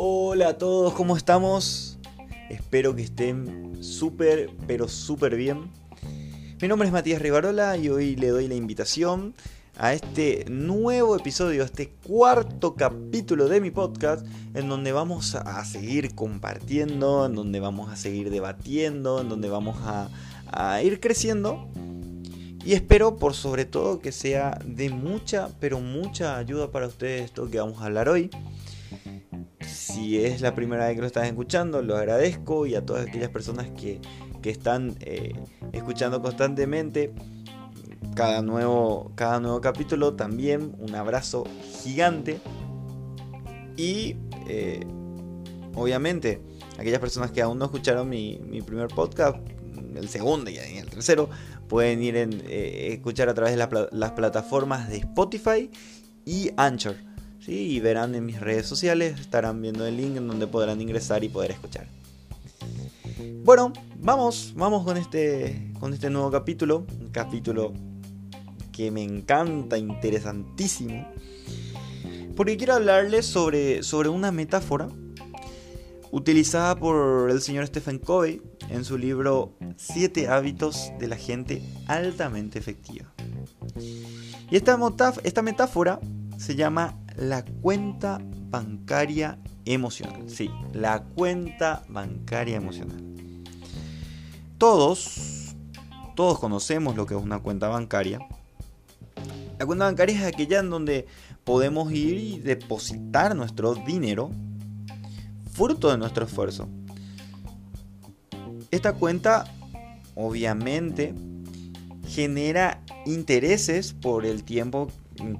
Hola a todos, ¿cómo estamos? Espero que estén súper, pero súper bien. Mi nombre es Matías Rivarola y hoy le doy la invitación a este nuevo episodio, a este cuarto capítulo de mi podcast, en donde vamos a seguir compartiendo, en donde vamos a seguir debatiendo, en donde vamos a, a ir creciendo. Y espero por sobre todo que sea de mucha, pero mucha ayuda para ustedes esto que vamos a hablar hoy. Si es la primera vez que lo están escuchando, lo agradezco y a todas aquellas personas que, están eh, escuchando constantemente cada nuevo, cada nuevo capítulo, también un abrazo gigante. Y eh, obviamente, aquellas personas que aún no escucharon mi, primer podcast, el segundo y el tercero, pueden ir a eh, escuchar a través de las plataformas de Spotify y Anchor y verán en mis redes sociales, estarán viendo el link en donde podrán ingresar y poder escuchar. Bueno, vamos, vamos con este, con este nuevo capítulo, un capítulo que me encanta, interesantísimo, porque quiero hablarles sobre, sobre una metáfora utilizada por el señor Stephen Covey en su libro Siete hábitos de la gente altamente efectiva. Y esta, esta metáfora se llama la cuenta bancaria emocional. Sí, la cuenta bancaria emocional. Todos, todos conocemos lo que es una cuenta bancaria. La cuenta bancaria es aquella en donde podemos ir y depositar nuestro dinero fruto de nuestro esfuerzo. Esta cuenta obviamente genera intereses por el tiempo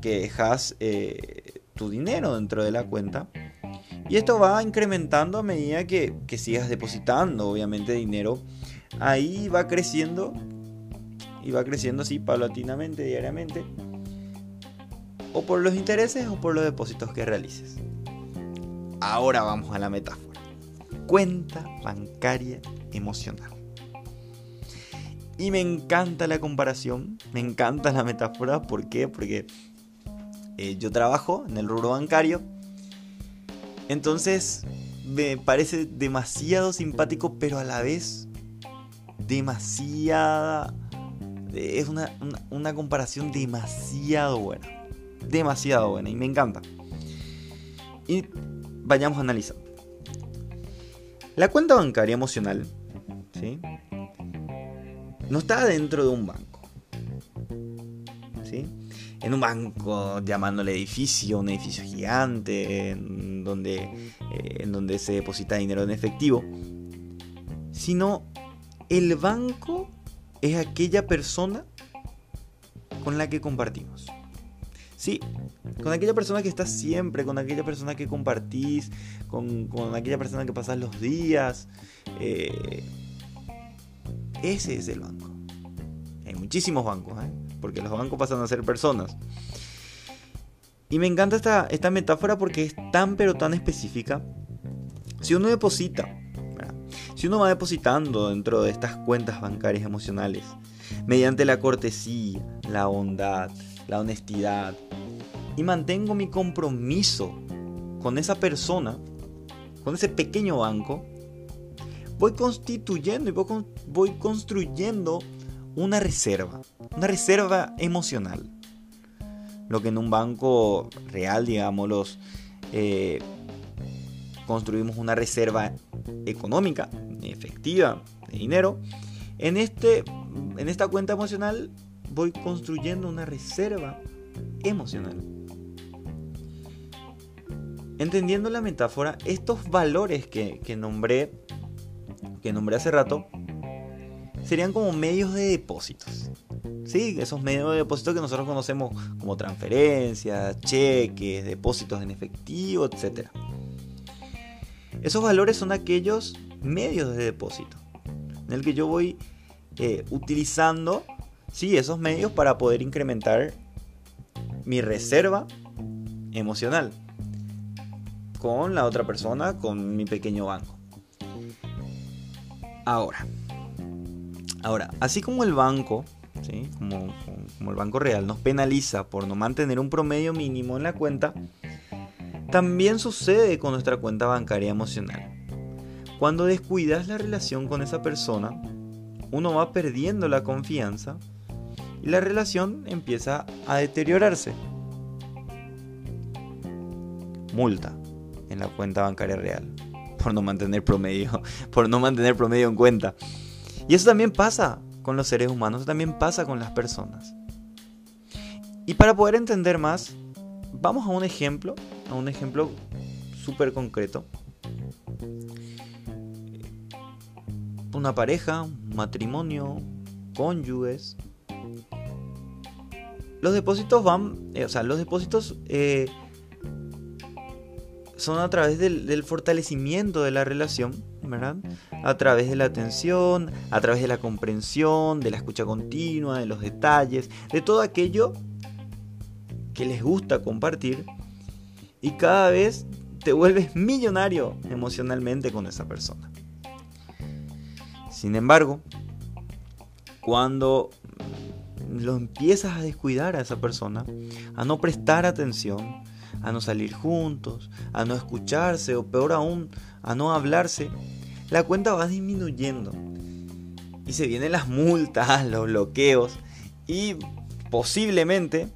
que dejas eh, tu dinero dentro de la cuenta. Y esto va incrementando a medida que, sigas depositando, obviamente, dinero. Ahí va creciendo. Y va creciendo así paulatinamente, diariamente. O por los intereses o por los depósitos que realices. Ahora vamos a la metáfora. Cuenta bancaria emocional. Y me encanta la comparación, me encanta la metáfora. ¿Por qué? Porque eh, yo trabajo en el rubro bancario. Entonces me parece demasiado simpático, pero a la vez demasiada... Es una, una comparación demasiado buena. Demasiado buena y me encanta. Y vayamos a analizar. La cuenta bancaria emocional ¿sí? no está dentro de un banco. ¿sí? en un banco llamándole edificio, un edificio gigante, en donde, eh, en donde se deposita dinero en efectivo, sino el banco es aquella persona con la que compartimos. Sí, con aquella persona que está siempre, con aquella persona que compartís, con, aquella persona que pasas los días. Eh, ese es el banco. Hay muchísimos bancos, ¿eh? porque los bancos pasan a ser personas. Y me encanta esta, esta metáfora porque es tan pero tan específica. Si uno deposita, si uno va depositando dentro de estas cuentas bancarias emocionales, mediante la cortesía, la bondad, la honestidad, y mantengo mi compromiso con esa persona, con ese pequeño banco, voy constituyendo y voy construyendo una reserva, una reserva emocional. Lo que en un banco real, digamos, los, eh, construimos una reserva económica, efectiva, de dinero. En, este, en esta cuenta emocional voy construyendo una reserva emocional. Entendiendo la metáfora, estos valores que, nombré, que nombré hace rato, serían como medios de depósitos. Sí, esos medios de depósito que nosotros conocemos como transferencias, cheques, depósitos en efectivo, etc. Esos valores son aquellos medios de depósito en el que yo voy eh, utilizando sí, esos medios para poder incrementar mi reserva emocional con la otra persona, con mi pequeño banco. Ahora, Ahora, así como el banco como el Banco Real, nos penaliza por no mantener un promedio mínimo en la cuenta, también sucede con nuestra cuenta bancaria emocional. Cuando descuidas la relación con esa persona, uno va perdiendo la confianza y la relación empieza a deteriorarse. Multa en la cuenta bancaria real por no mantener promedio, por no mantener promedio en cuenta. Y eso también pasa con los seres humanos, eso también pasa con las personas. Y para poder entender más, vamos a un ejemplo, a un ejemplo súper concreto. Una pareja, un matrimonio, cónyuges. Los depósitos van, eh, o sea, los depósitos eh, son a través del, fortalecimiento de la relación. A través de la atención, a través de la comprensión, de la escucha continua, de los detalles, de todo aquello que les gusta compartir y cada vez te vuelves millonario emocionalmente con esa persona. Sin embargo, cuando lo empiezas a descuidar a esa persona, a no prestar atención, a no salir juntos, a no escucharse o peor aún, a no hablarse, la cuenta va disminuyendo. Y se vienen las multas, los bloqueos y posiblemente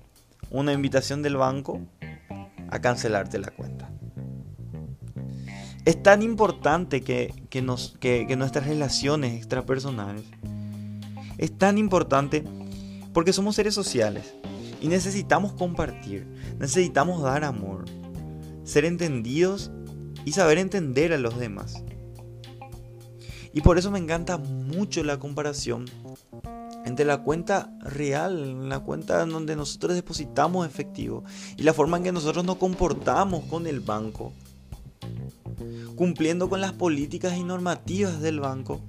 una invitación del banco a cancelarte la cuenta. Es tan importante que, nos, que, que nuestras relaciones extrapersonales, es tan importante porque somos seres sociales y necesitamos compartir, necesitamos dar amor, ser entendidos y saber entender a los demás. Y por eso me encanta mucho la comparación entre la cuenta real, la cuenta en donde nosotros depositamos efectivo y la forma en que nosotros nos comportamos con el banco, cumpliendo con las políticas y normativas del banco.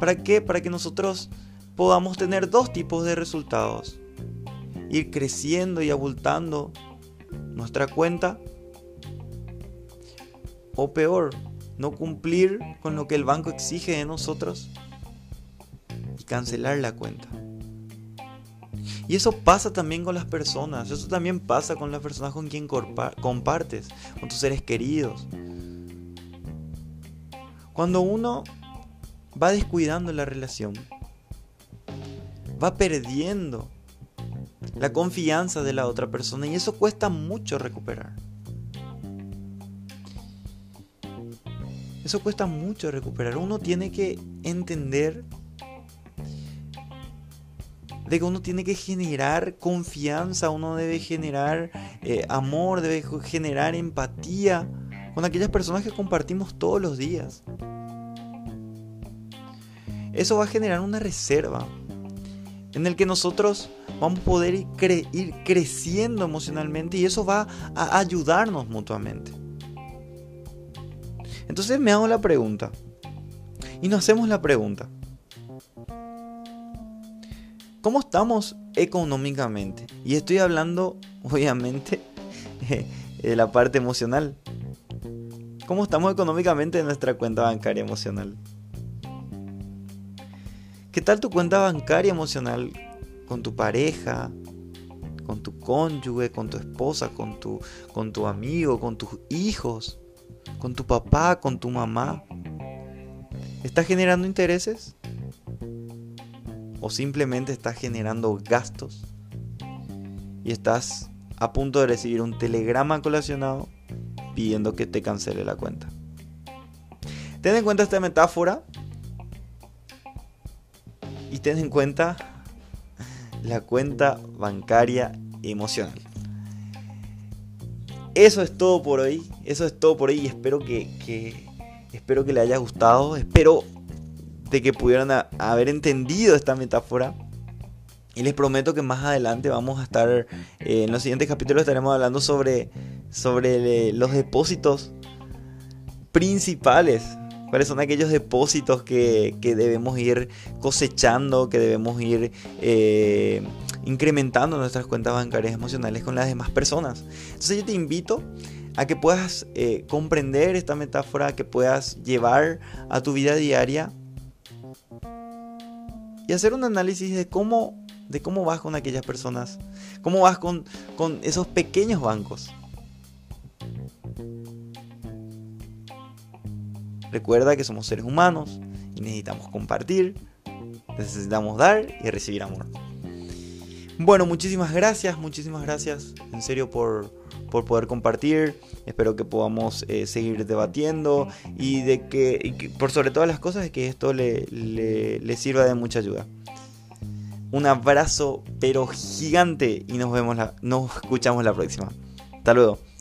¿Para qué? Para que nosotros podamos tener dos tipos de resultados. Ir creciendo y abultando nuestra cuenta. O peor, no cumplir con lo que el banco exige de nosotros cancelar la cuenta. Y eso pasa también con las personas, eso también pasa con las personas con quien compartes, con tus seres queridos. Cuando uno va descuidando la relación, va perdiendo la confianza de la otra persona y eso cuesta mucho recuperar. Eso cuesta mucho recuperar. Uno tiene que entender de que uno tiene que generar confianza, uno debe generar eh, amor, debe generar empatía con aquellas personas que compartimos todos los días. Eso va a generar una reserva en el que nosotros vamos a poder ir, creciendo emocionalmente y eso va a ayudarnos mutuamente. Entonces me hago la pregunta y nos hacemos la pregunta. ¿Cómo estamos económicamente? Y estoy hablando, obviamente, de la parte emocional. ¿Cómo estamos económicamente en nuestra cuenta bancaria emocional? ¿Qué tal tu cuenta bancaria emocional con tu pareja, con tu cónyuge, con tu esposa, con tu, con tu amigo, con tus hijos, con tu papá, con tu mamá? ¿Estás generando intereses? o simplemente estás generando gastos y estás a punto de recibir un telegrama colacionado pidiendo que te cancele la cuenta. Ten en cuenta esta metáfora y ten en cuenta la cuenta bancaria emocional. Eso es todo por hoy. Eso es todo por hoy. Espero que, espero que le haya gustado. Espero de que pudieran haber entendido esta metáfora. Y les prometo que más adelante vamos a estar, eh, en los siguientes capítulos estaremos hablando sobre, sobre eh, los depósitos principales. ¿Cuáles son aquellos depósitos que, debemos ir cosechando, que debemos ir eh, incrementando nuestras cuentas bancarias emocionales con las demás personas? Entonces yo te invito a que puedas comprender esta metáfora, que puedas llevar a tu vida diaria y hacer un análisis de cómo de cómo vas con aquellas personas, cómo vas con, con esos pequeños bancos. Recuerda que somos seres humanos y necesitamos compartir, necesitamos dar y recibir amor. Bueno, muchísimas gracias, muchísimas gracias en serio por, por poder compartir. Espero que podamos eh, seguir debatiendo y de que, por sobre todas las cosas, que esto le, le sirva de mucha ayuda. Un abrazo pero gigante y nos vemos nos escuchamos la próxima. Hasta luego.